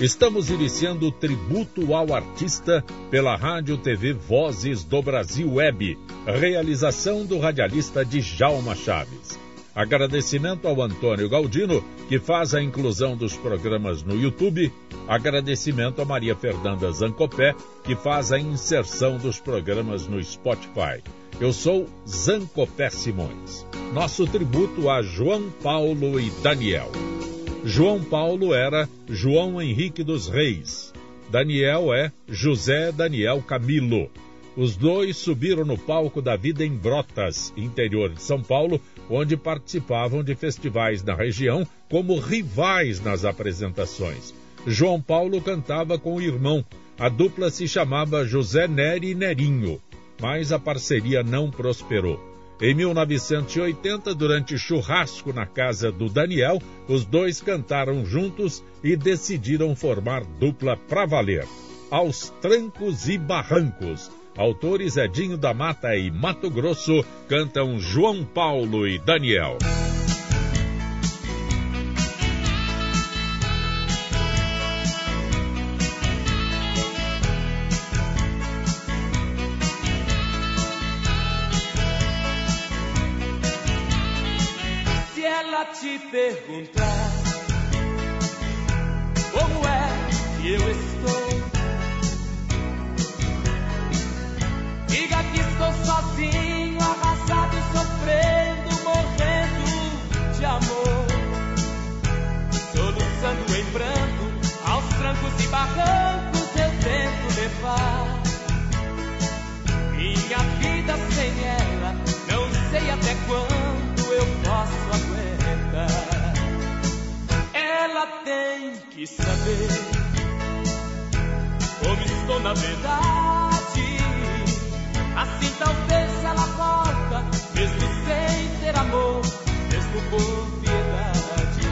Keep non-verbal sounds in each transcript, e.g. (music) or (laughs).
Estamos iniciando o tributo ao artista pela Rádio TV Vozes do Brasil Web, realização do radialista Djalma Chaves. Agradecimento ao Antônio Galdino, que faz a inclusão dos programas no YouTube. Agradecimento a Maria Fernanda Zancopé, que faz a inserção dos programas no Spotify. Eu sou Zancopé Simões. Nosso tributo a João Paulo e Daniel. João Paulo era João Henrique dos Reis. Daniel é José Daniel Camilo. Os dois subiram no palco da vida em Brotas, interior de São Paulo, onde participavam de festivais na região como rivais nas apresentações. João Paulo cantava com o irmão. A dupla se chamava José Neri Nerinho, mas a parceria não prosperou. Em 1980, durante churrasco na casa do Daniel, os dois cantaram juntos e decidiram formar dupla pra valer. Aos trancos e barrancos. Autores Edinho da Mata e Mato Grosso cantam João Paulo e Daniel. Te perguntar como é que eu estou. Diga que estou sozinho, arrasado, sofrendo, morrendo de amor. Soluçando em pranto, aos trancos e barrancos eu tento levar. Minha vida sem ela, não sei até quando tem que saber como estou na verdade. Assim talvez ela volta, mesmo sem ter amor, mesmo por piedade.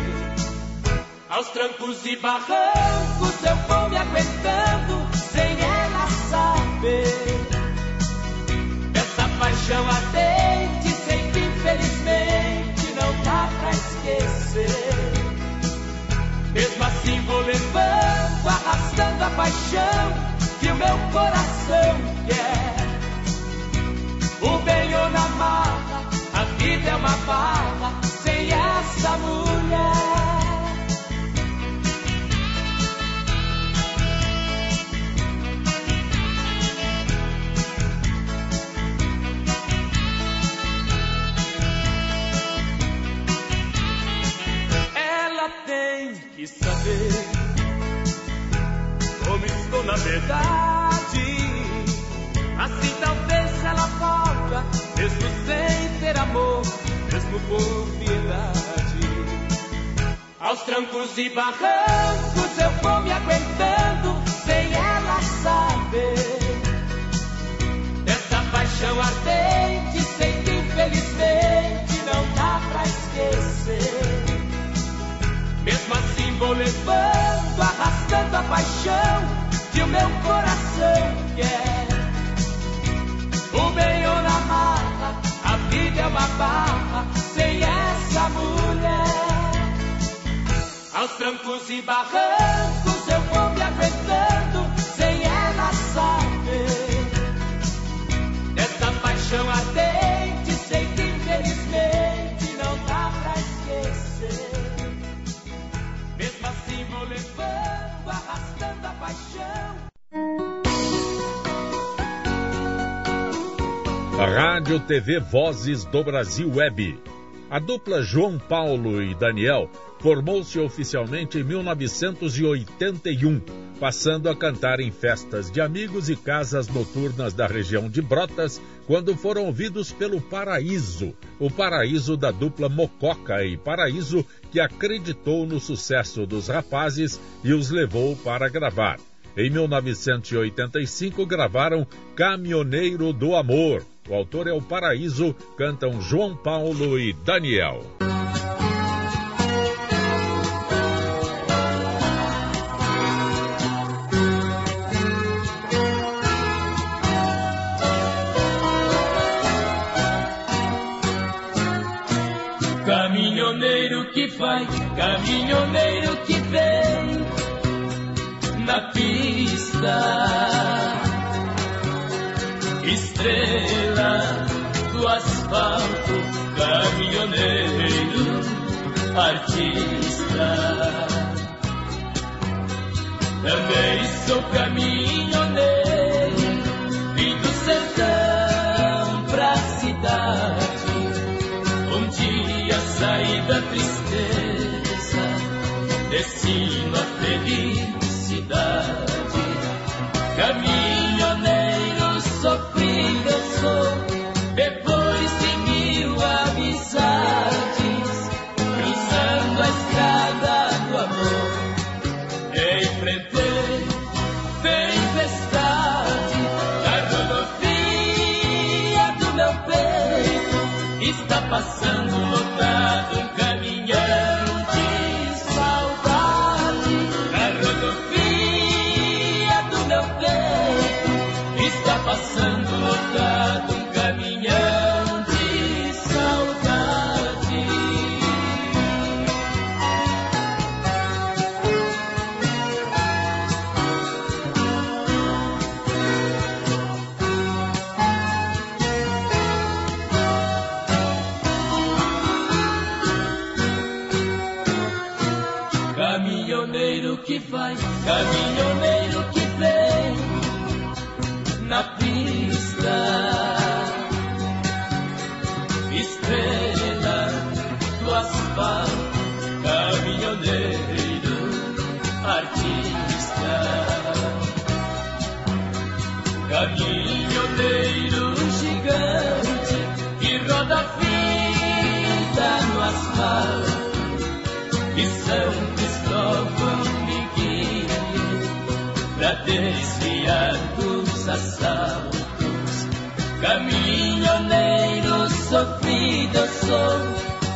Aos trancos e barrancos eu vou me aguentando, sem ela saber. Essa paixão ardente, sem que infelizmente não dá pra esquecer. Mesmo assim vou levando, arrastando a paixão que o meu coração quer. O bem ou na mala, a vida é uma bala sem essa mulher. Saber como estou na verdade. Assim talvez ela volta, mesmo sem ter amor, mesmo por piedade. Aos trancos e barrancos eu vou me aguentando, sem ela saber. Dessa paixão ardente, sei que infelizmente não dá pra esquecer. Vou levando, arrastando a paixão que o meu coração quer. O bem ou na mala, a vida é uma barra sem essa mulher. Aos trancos e barrancos eu vou me aguentando sem ela saber. Dessa paixão ardente, Rádio TV Vozes do Brasil Web. A dupla João Paulo e Daniel formou-se oficialmente em 1981, passando a cantar em festas de amigos e casas noturnas da região de Brotas, quando foram ouvidos pelo Paraíso, o paraíso da dupla Mococa e Paraíso, que acreditou no sucesso dos rapazes e os levou para gravar. Em 1985 gravaram Caminhoneiro do Amor, o autor é o Paraíso, cantam João Paulo e Daniel. Caminhoneiro que vai, caminhoneiro que vem, na pista. Estrela do asfalto, caminhoneiro, artista. Também sou caminhoneiro, na pista. Caminhoneiro sofrido sou,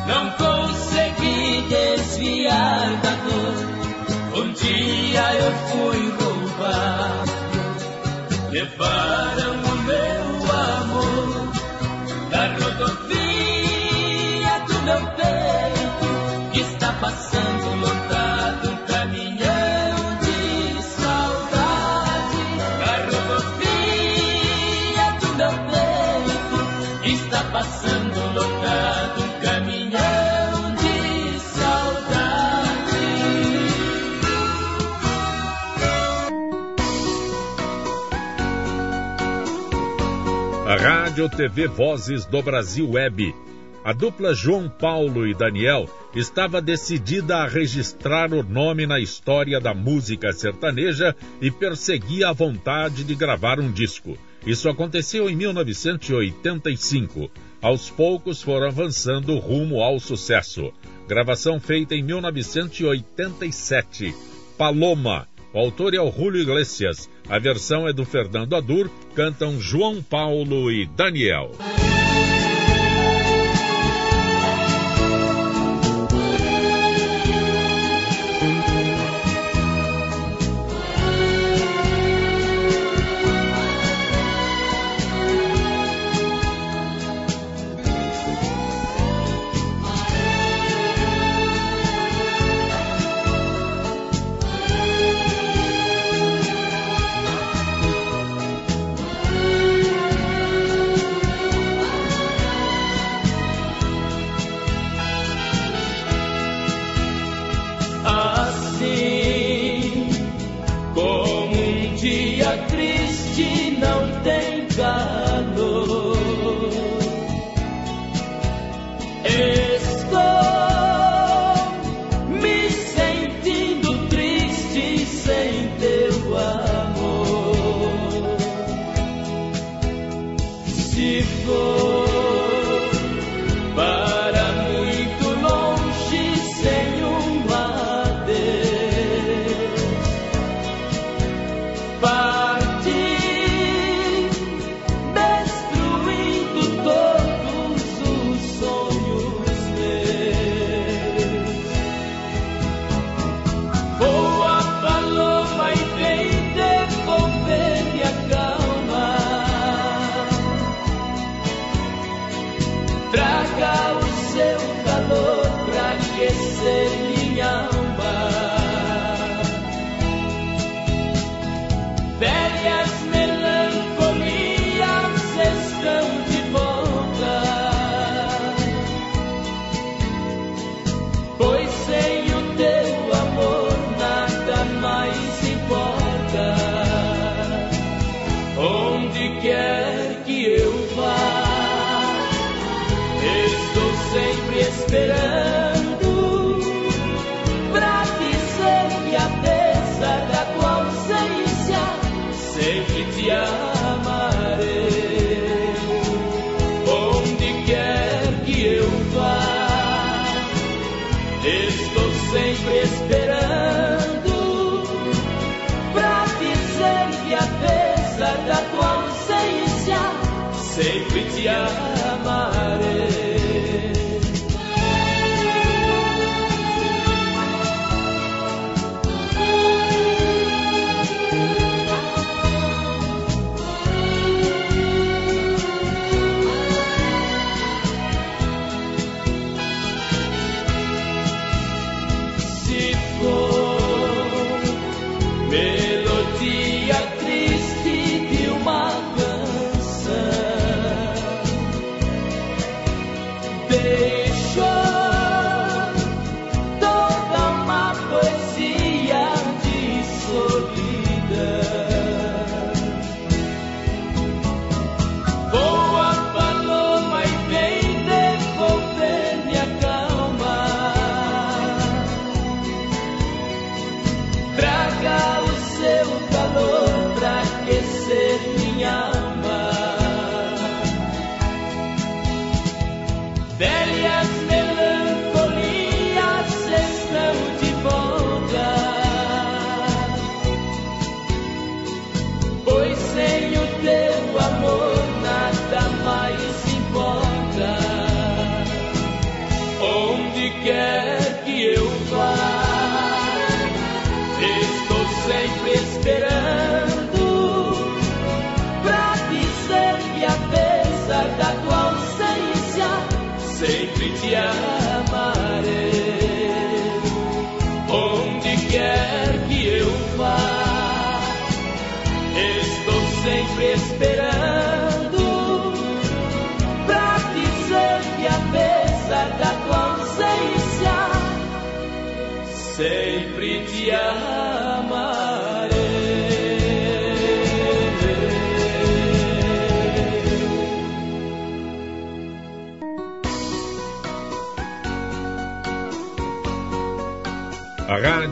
não consegui desviar da dor. Um dia eu fui roubado, levaram Rádio TV Vozes do Brasil Web. A dupla João Paulo e Daniel estava decidida a registrar o nome na história da música sertaneja e perseguia a vontade de gravar um disco. Isso aconteceu em 1985. Aos poucos foram avançando rumo ao sucesso. Gravação feita em 1987. Paloma. O autor é o Julio Iglesias. A versão é do Fernando Adur. Cantam João Paulo e Daniel.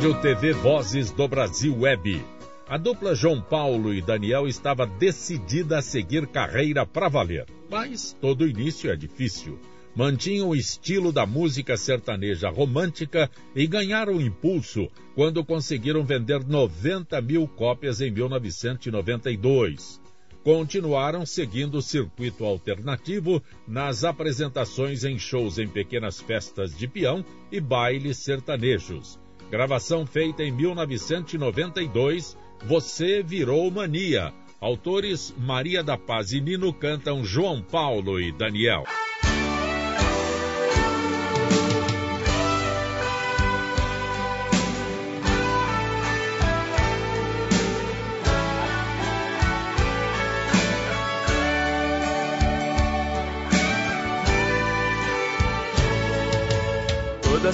Rádio TV Vozes do Brasil Web. A dupla João Paulo e Daniel estava decidida a seguir carreira para valer. Mas todo início é difícil. Mantinham o estilo da música sertaneja romântica e ganharam impulso quando conseguiram vender 90 mil cópias em 1992. Continuaram seguindo o circuito alternativo nas apresentações em shows em pequenas festas de peão e bailes sertanejos. Gravação feita em 1992, Você Virou Mania. Autores Maria da Paz e Nino cantam João Paulo e Daniel.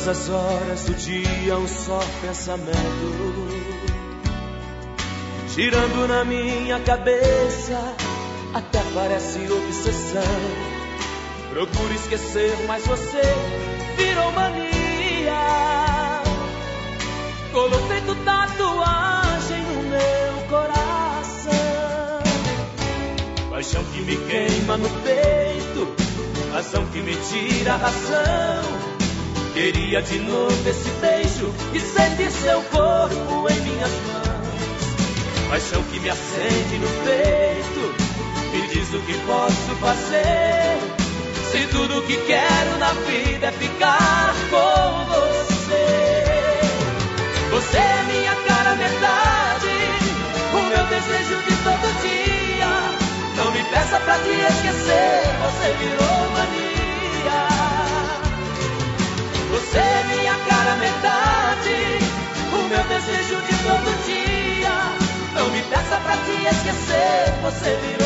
Todas as horas do dia um só pensamento Girando na minha cabeça Até parece obsessão. Procuro esquecer, mas você virou mania. Colou feito tatuagem no meu coração. Paixão que me queima no peito Razão que me tira a razão Queria de novo esse beijo e sentir seu corpo em minhas mãos. Paixão que me acende no peito, me diz o que posso fazer. Se tudo que quero na vida é ficar com você. Você é minha cara metade, o meu desejo de todo dia. Não me peça pra te esquecer, você virou metade, o meu desejo de todo dia. Não me peça pra te esquecer, você virou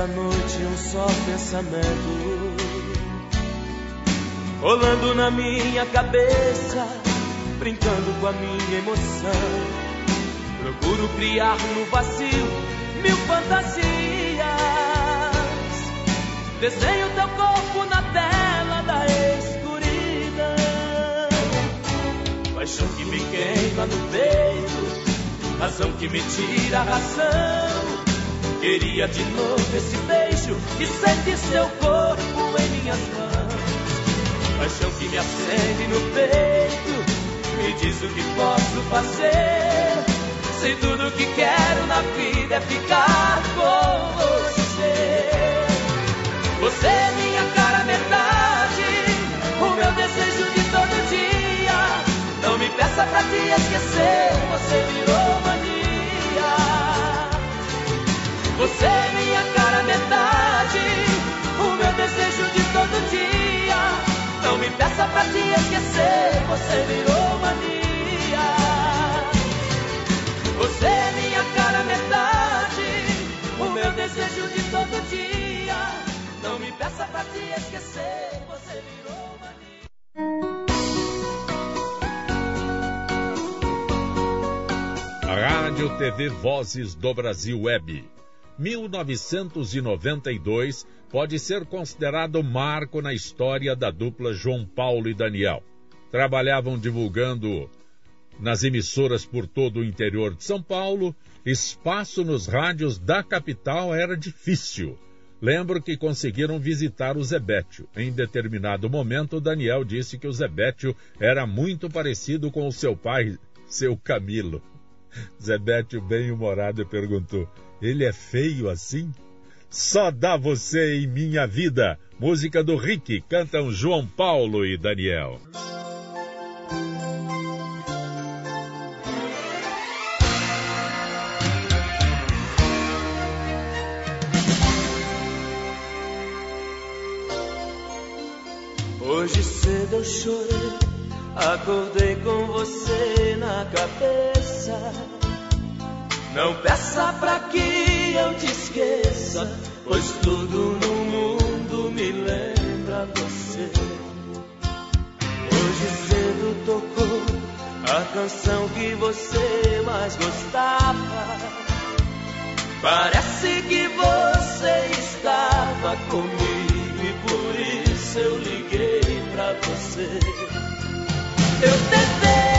da noite um só pensamento rolando na minha cabeça, brincando com a minha emoção. Procuro criar no vazio mil fantasias. Desenho teu corpo na tela da escuridão. Paixão que me queima no peito, razão que me tira a razão. Queria de novo esse beijo e sentir seu corpo em minhas mãos. Paixão que me acende no peito, me diz o que posso fazer. Se tudo que quero na vida é ficar com você. Você é minha cara metade, o meu desejo de todo dia. Não me peça pra te esquecer, você virou mania. Você é minha cara metade, o meu desejo de todo dia. Não me peça pra te esquecer, você virou mania. Você é minha cara metade, o meu desejo de todo dia. Não me peça pra te esquecer, você virou mania. Rádio TV Vozes do Brasil Web. 1992 pode ser considerado marco na história da dupla João Paulo e Daniel. Trabalhavam divulgando nas emissoras por todo o interior de São Paulo, espaço nos rádios da capital era difícil. Lembro que conseguiram visitar o Zebétio. Em determinado momento, Daniel disse que o Zebétio era muito parecido com o seu pai, seu Camilo. (laughs) Zebétio, bem-humorado, perguntou: Ele é feio assim? Só dá você em minha vida. Música do Rick, cantam João Paulo e Daniel. Hoje cedo eu chorei, acordei com você na cabeça. Não peça pra que eu te esqueça, pois tudo no mundo me lembra você. Hoje cedo tocou a canção que você mais gostava. Parece que você estava comigo e por isso eu liguei pra você. Eu tentei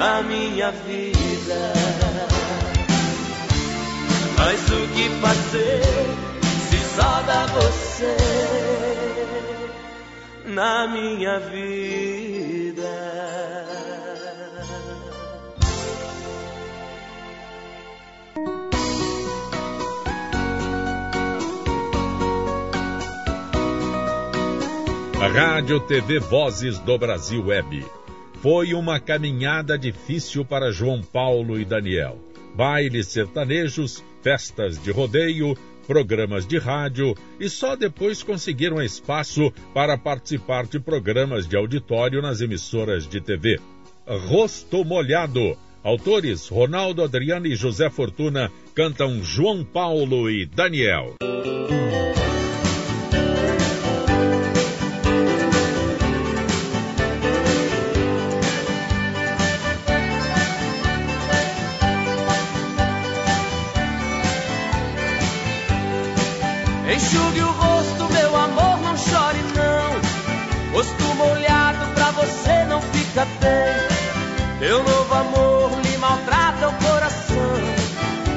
a minha vida. Mas o que fazer se sobra você na minha vida? A Rádio TV Vozes do Brasil Web foi uma caminhada difícil para João Paulo e Daniel. Bailes sertanejos, festas de rodeio, programas de rádio e só depois conseguiram espaço para participar de programas de auditório nas emissoras de TV. Rosto Molhado. Autores Ronaldo Adriano e José Fortuna cantam João Paulo e Daniel. Enxugue o rosto, meu amor, não chore não. Rosto molhado pra você não fica bem. Teu novo amor lhe maltrata o coração.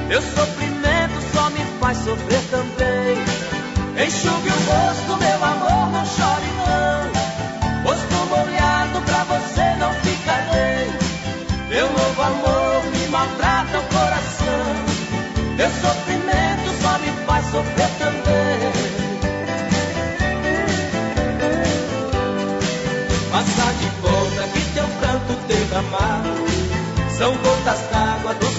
Teu sofrimento só me faz sofrer também. Enxugue o rosto, meu amor, não chore não. Rosto molhado pra você não fica bem. Teu novo amor me maltrata o coração. Teu sofrimento só me faz sofrer São gotas d'água do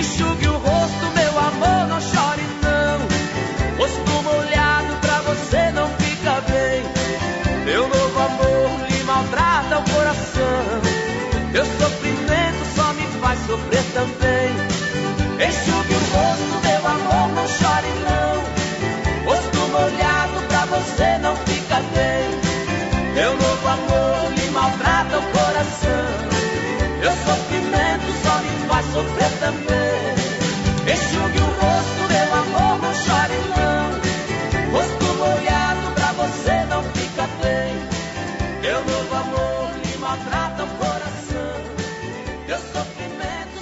Enxugue sofrer também Enxugue o rosto, meu amor, não chore não Rosto molhado pra você não fica bem Meu novo amor maltrata o coração Meu sofrimento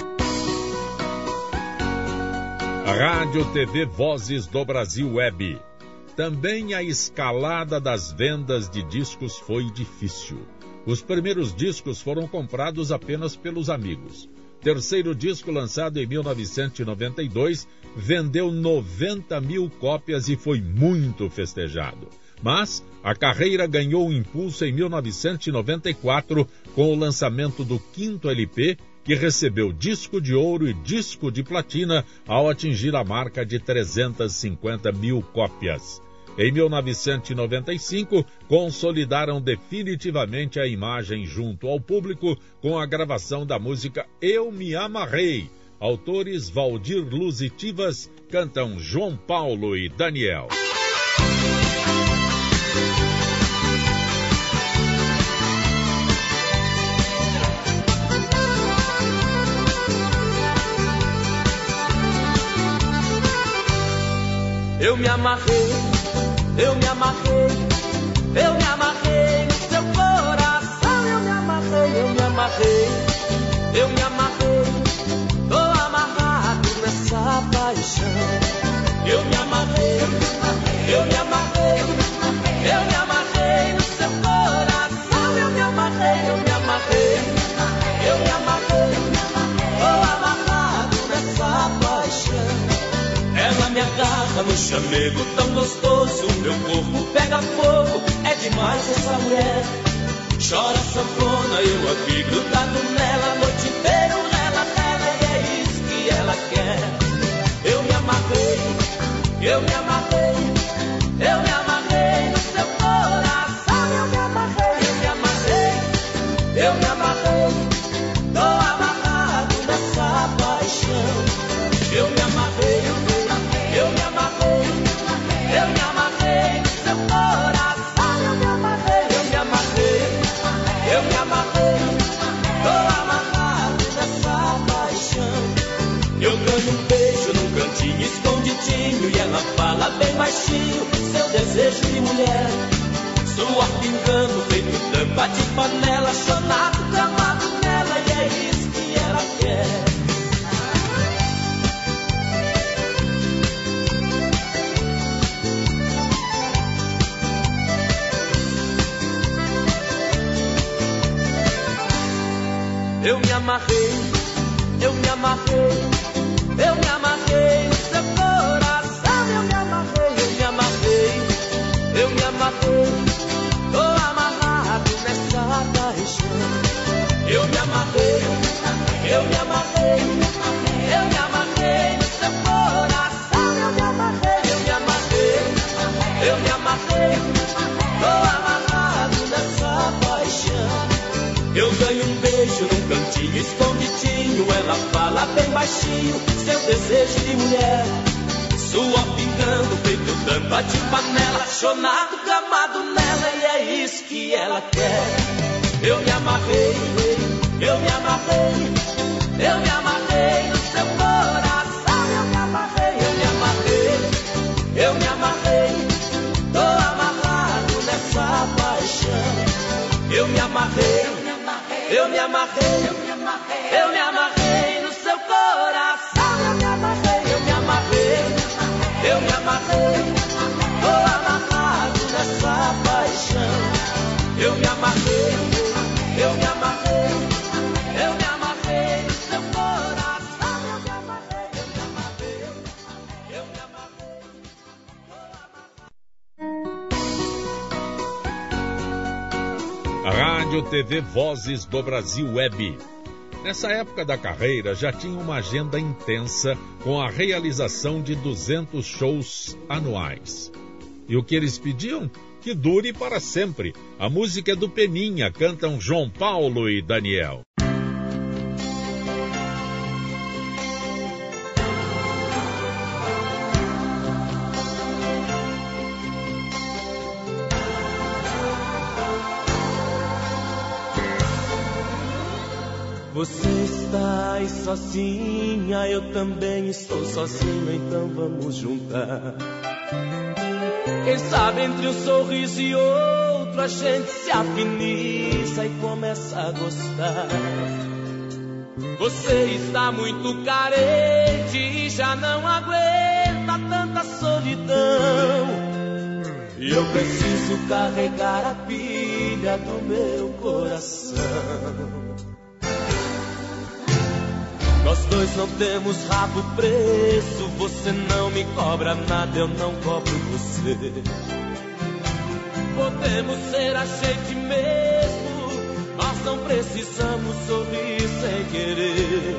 Rádio TV Vozes do Brasil Web. Também a escalada das vendas de discos foi difícil. Os primeiros discos foram comprados apenas pelos amigos. Terceiro disco, lançado em 1992, vendeu 90 mil cópias e foi muito festejado. Mas a carreira ganhou um impulso em 1994 com o lançamento do quinto LP, que recebeu disco de ouro e disco de platina ao atingir a marca de 350 mil cópias. Em 1995, consolidaram definitivamente a imagem junto ao público com a gravação da música Eu Me Amarrei. Autores Valdir Luzitivas cantam João Paulo e Daniel. Eu me amarrei, eu me amarrei, eu me amarrei no seu coração. Eu me amarrei, eu me amarrei, eu me amarrei. No chamego tão gostoso. Meu corpo pega fogo, é demais essa mulher. Chora sanfona, eu aqui grudado nela, a noite inteira nela, nela, e é isso que ela quer. Eu me amarrei, eu me amarrei, eu me bem baixinho seu desejo de mulher. Suor pingando, feito tampa de panela, chonado, camado nela e é isso que ela quer. Eu me amarrei, eu me amarrei, cantinho escondidinho. Ela fala bem baixinho, seu desejo de mulher. Suor pingando, feito tampa de panela. Chonado, gamado nela, e é isso que ela quer. Eu me amarrei, eu me amarrei, eu me amarrei no seu coração. Eu me amarrei, eu me amarrei, eu me amarrei. Tô amarrado nessa paixão. Eu me amarrei, eu me amarrei, eu me amarrei no seu coração. Eu me amarrei, eu me amarrei, eu me amarrei. Tô amarrado nessa paixão. Eu me amarrei, eu me amarrei, eu me amarrei no seu coração. Eu me amarrei, eu me amarrei, eu me amarrei. Rádio TV Vozes do Brasil Web. Nessa época da carreira já tinha uma agenda intensa com a realização de 200 shows anuais. E o que eles pediam? Que dure para sempre. A música é do Peninha, cantam João Paulo e Daniel. Você está aí sozinha, eu também estou sozinho, então vamos juntar. Quem sabe entre um sorriso e outro a gente se afiniza e começa a gostar. Você está muito carente e já não aguenta tanta solidão. E eu preciso carregar a pilha do meu coração. Nós dois não temos rabo preso. Você não me cobra nada, eu não cobro você. Podemos ser a gente mesmo. Nós não precisamos sorrir sem querer.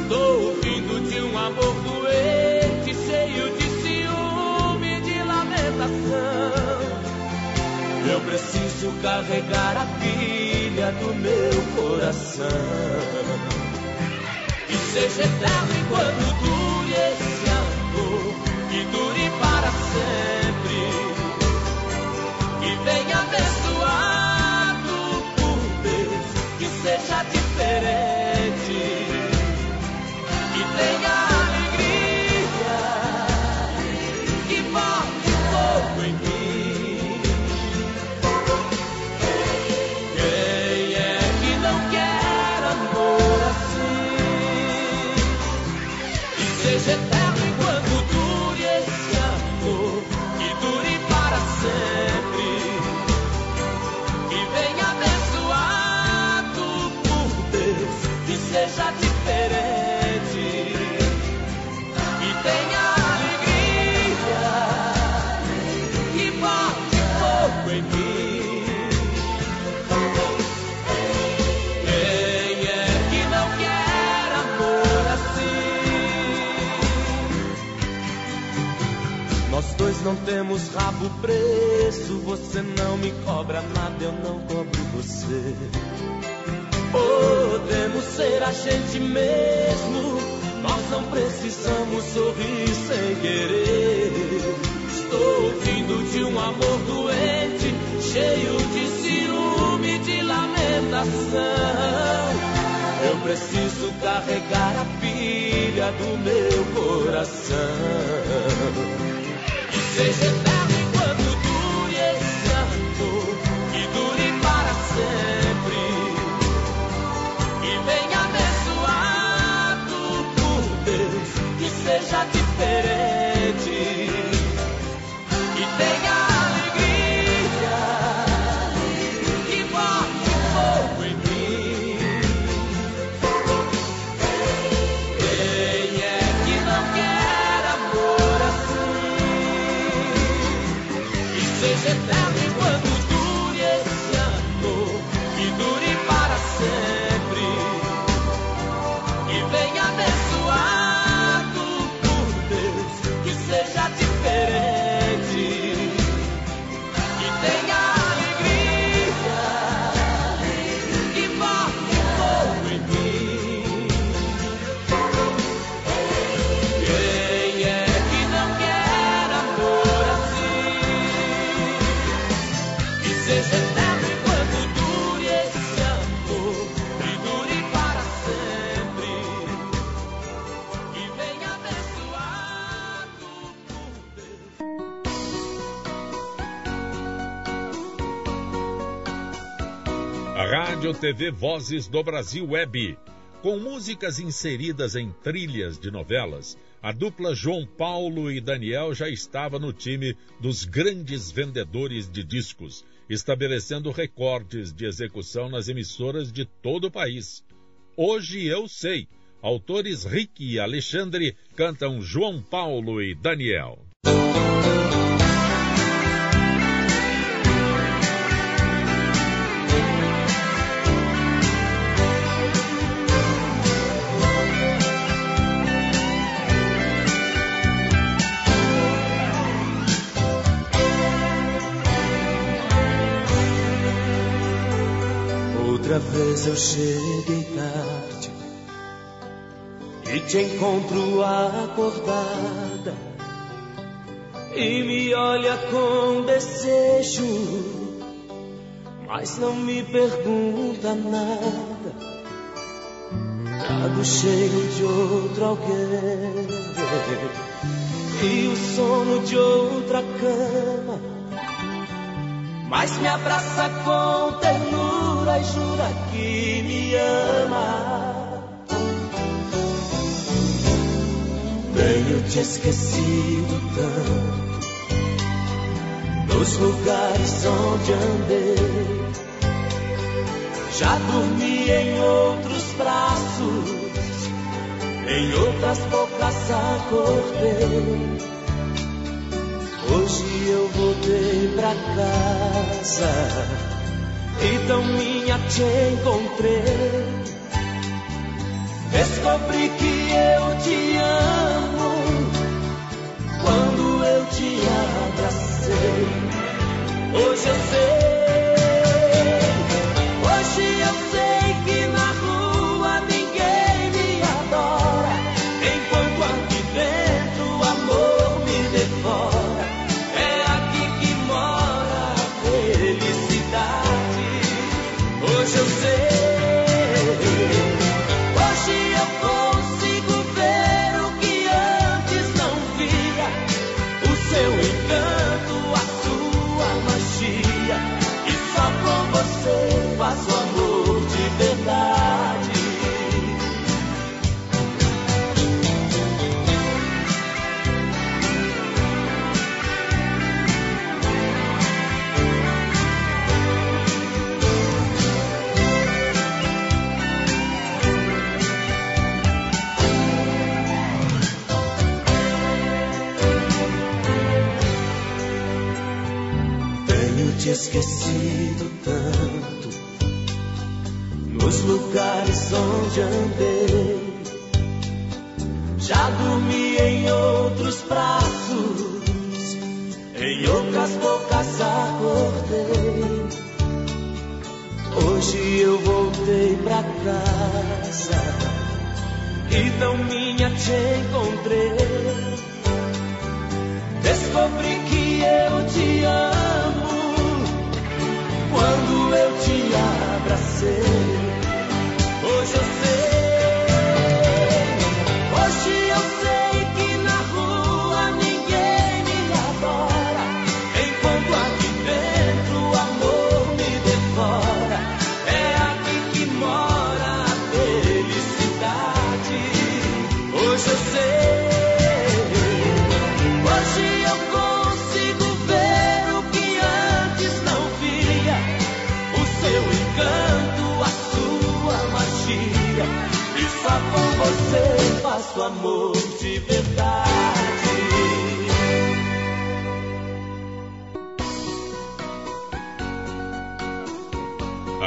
Estou ouvindo de um amor doente, cheio de ciúme, de lamentação. Eu preciso carregar a pilha do meu coração. Seja eterno enquanto dure esse amor, que dure para sempre, que venha abençoado TV Vozes do Brasil Web. Com músicas inseridas em trilhas de novelas, a dupla João Paulo e Daniel já estava no time dos grandes vendedores de discos, estabelecendo recordes de execução nas emissoras de todo o país. Hoje eu sei. Autores Rick e Alexandre cantam João Paulo e Daniel. Outra vez eu cheguei tarde e te encontro acordada e me olha com desejo, mas não me pergunta nada. Trago cheio de outro alguém e o sono de outra cama. Mas me abraça com ternura e jura que me ama. Tenho te esquecido tanto nos lugares onde andei. Já dormi em outros braços, em outras bocas acordei. Hoje eu voltei pra casa e tão minha te encontrei. Descobri que eu te amo quando eu te abracei. Hoje eu sei, hoje eu sei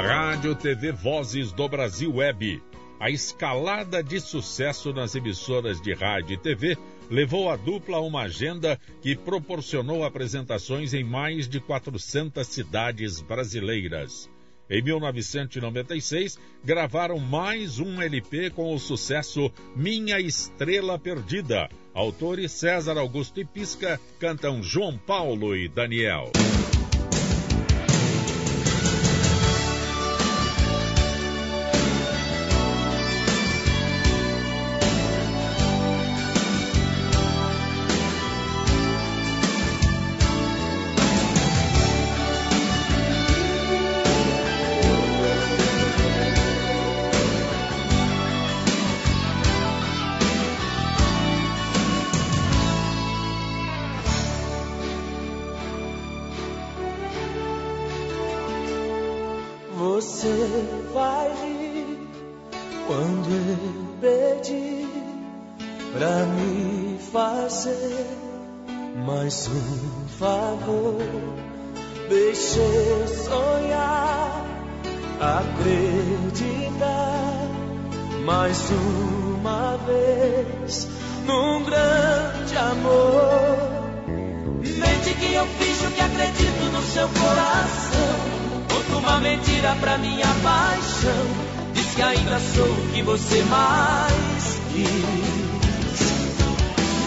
Rádio TV Vozes do Brasil Web. A escalada de sucesso nas emissoras de rádio e TV levou a dupla a uma agenda que proporcionou apresentações em mais de 400 cidades brasileiras. Em 1996, gravaram mais um LP com o sucesso Minha Estrela Perdida. Autores César Augusto e Pisca cantam João Paulo e Daniel. Você mais quis.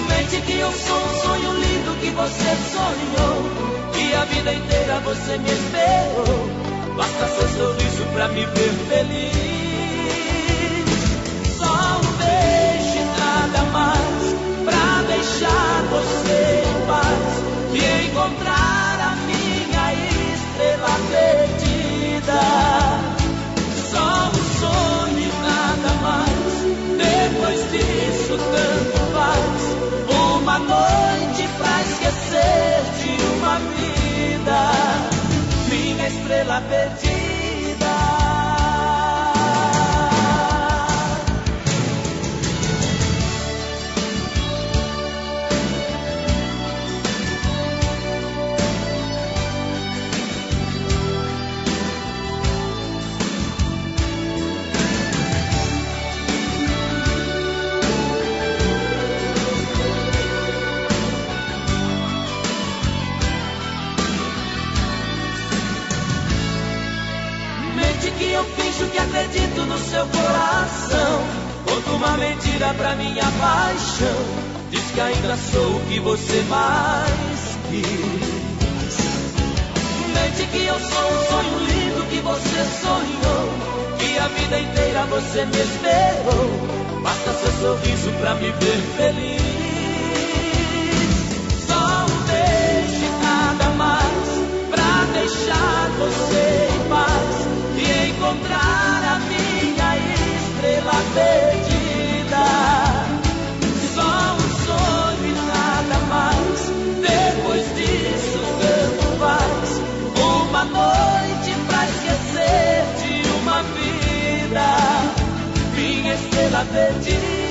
Mente que eu sou um sonho lindo que você sonhou. Que a vida inteira você me esperou. Basta seu sorriso pra me ver feliz. Minha estrela uma mentira pra minha paixão. Diz que ainda sou o que você mais quis. Mente que eu sou um sonho lindo que você sonhou. Que a vida inteira você me esperou. Basta seu sorriso pra me ver feliz. Só um beijo e nada mais pra deixar você em paz e encontrar a minha estrela perdida. Estrela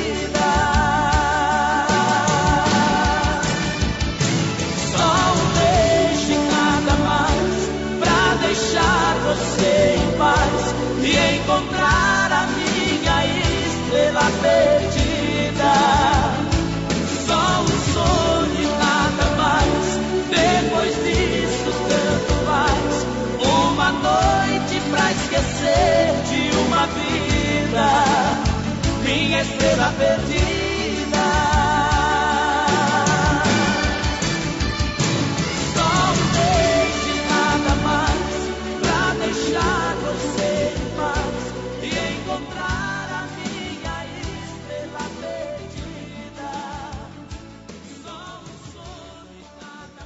perdida. Só um beijo nada mais pra deixar você em paz e encontrar a minha estrela perdida. Só um sonho e nada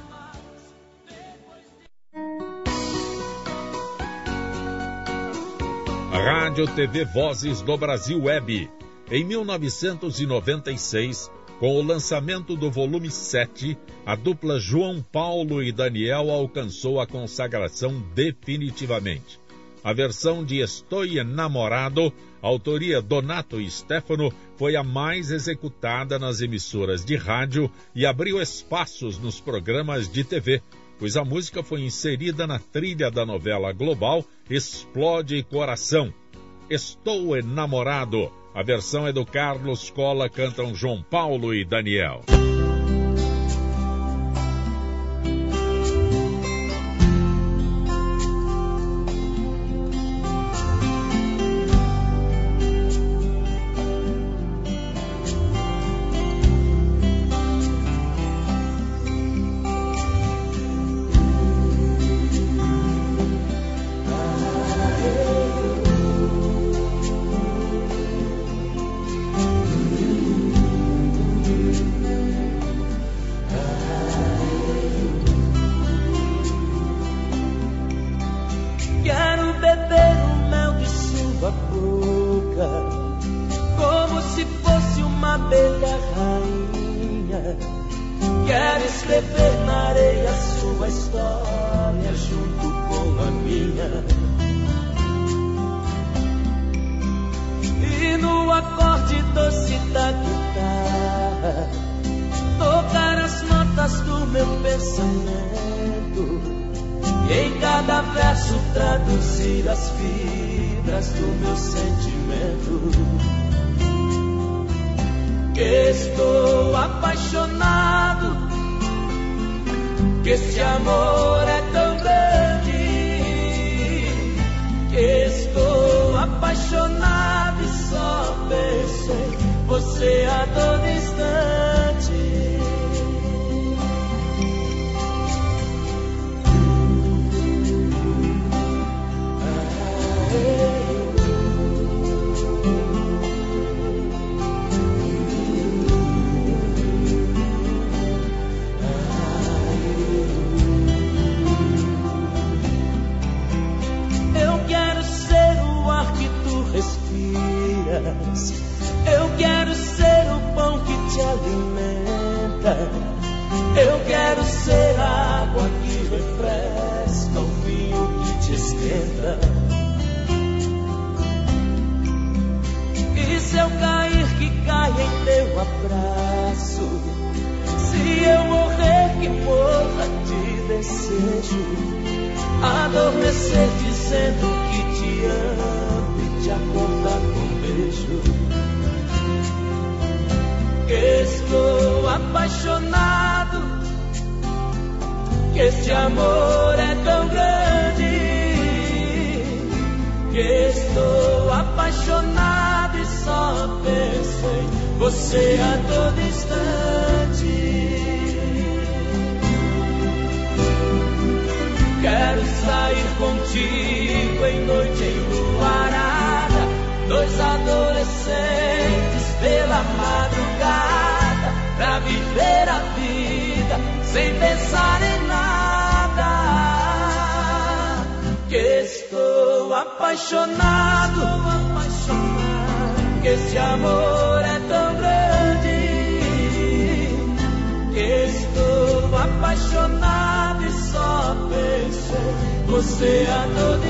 mais. Rádio TV Vozes do Brasil Web. Em 1996, com o lançamento do volume 7, a dupla João Paulo e Daniel alcançou a consagração definitivamente. A versão de Estou Enamorado, autoria Donato e Stefano, foi a mais executada nas emissoras de rádio e abriu espaços nos programas de TV, pois a música foi inserida na trilha da novela global Explode Coração. Estou Enamorado. A versão é do Carlos Cola, cantam João Paulo e Daniel.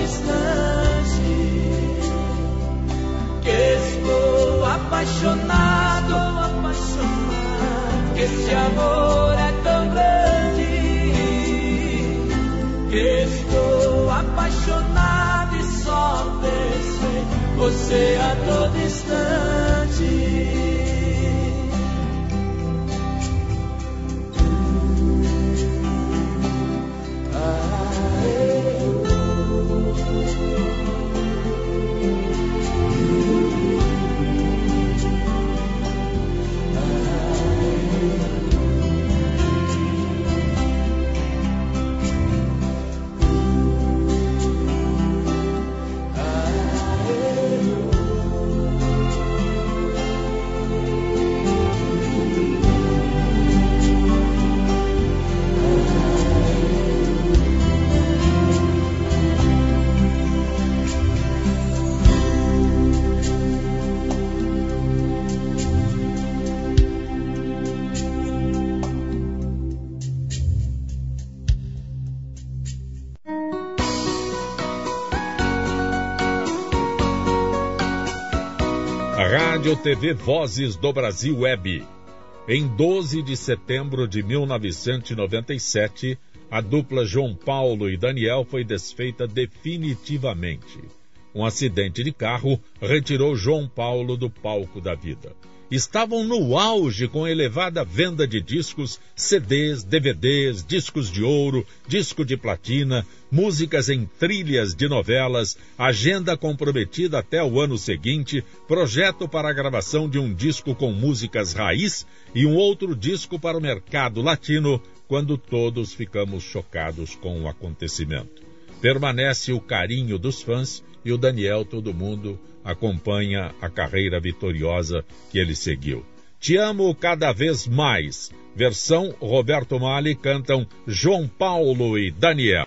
Instante. Que estou apaixonado, que esse amor é tão grande. Que estou apaixonado e só penso em você a todo instante. Rádio TV Vozes do Brasil Web. Em 12 de setembro de 1997, a dupla João Paulo e Daniel foi desfeita definitivamente. Um acidente de carro retirou João Paulo do palco da vida estavam no auge com elevada venda de discos, CDs, DVDs, discos de ouro, disco de platina, músicas em trilhas de novelas, agenda comprometida até o ano seguinte, projeto para a gravação de um disco com músicas raiz e um outro disco para o mercado latino, quando todos ficamos chocados com o acontecimento. Permanece o carinho dos fãs e o Daniel, todo mundo, acompanha a carreira vitoriosa que ele seguiu. Te amo cada vez mais. Versão Roberto Mali cantam João Paulo e Daniel.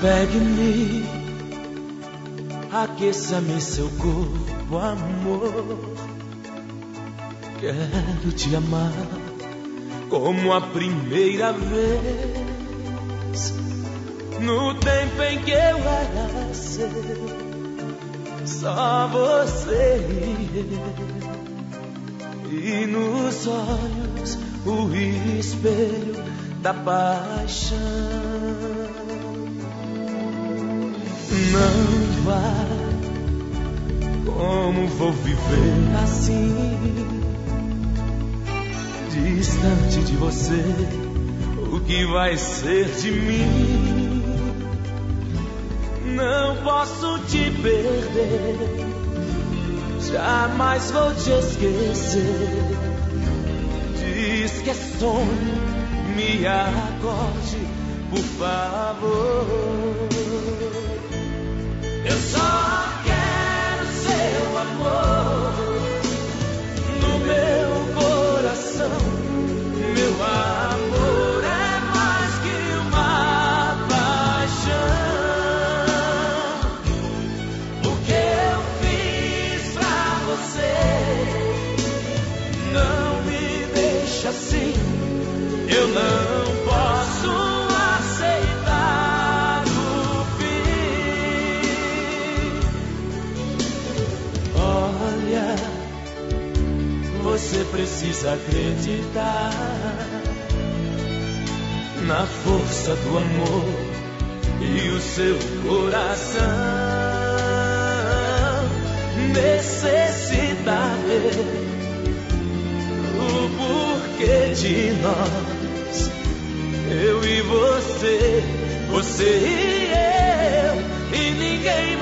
Pegue-me Aqueça-me seu corpo, amor. Quero te amar como a primeira vez. No tempo em que eu era seu, só você e nos olhos o espelho da paixão. Não vai, como vou viver assim? Distante de você, o que vai ser de mim? Não posso te perder, jamais vou te esquecer. Diz que é sonho, me acorde, por favor. Eu precisa acreditar na força do amor e o seu coração. Necessita ver o porquê de nós, eu e você, você e eu e ninguém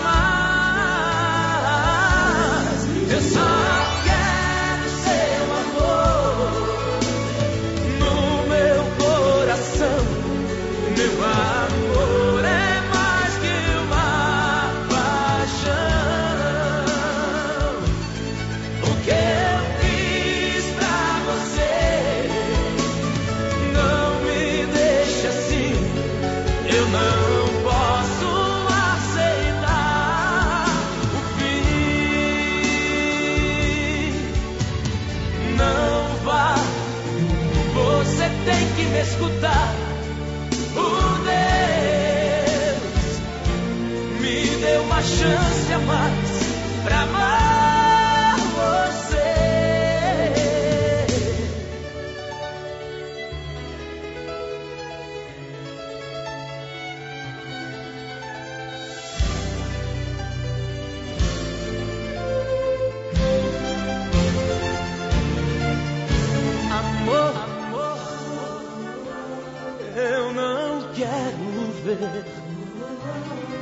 escutar. O Deus me deu uma chance a mais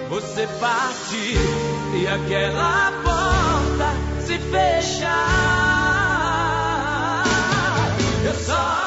você partir e aquela porta se fechar. Eu só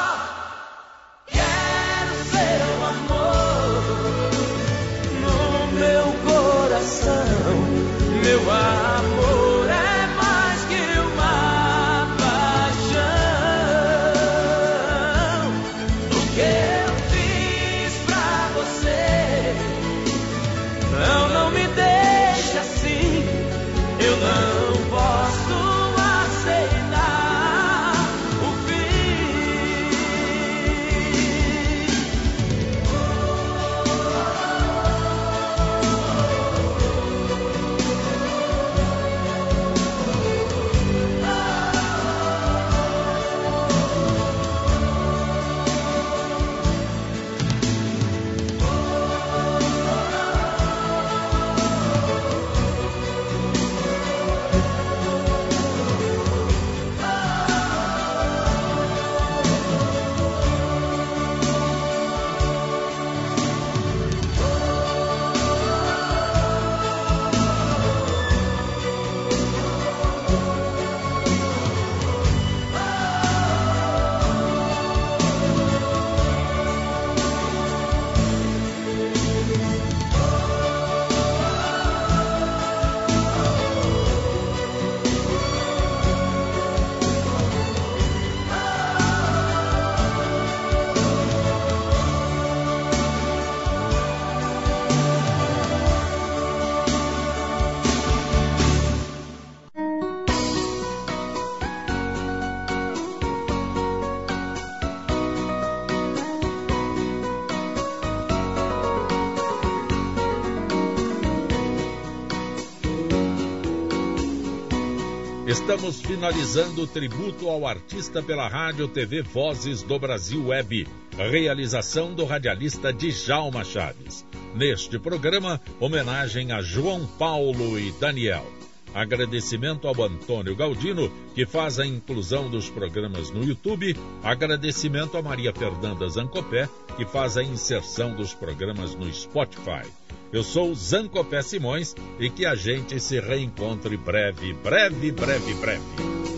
Estamos finalizando o tributo ao artista pela Rádio TV Vozes do Brasil Web, realização do radialista Djalma Chaves. Neste programa, homenagem a João Paulo e Daniel. Agradecimento ao Antônio Galdino, que faz a inclusão dos programas no YouTube. Agradecimento a Maria Fernanda Zancopé, que faz a inserção dos programas no Spotify. Eu sou Zancopé Simões e que a gente se reencontre breve, breve, breve, breve.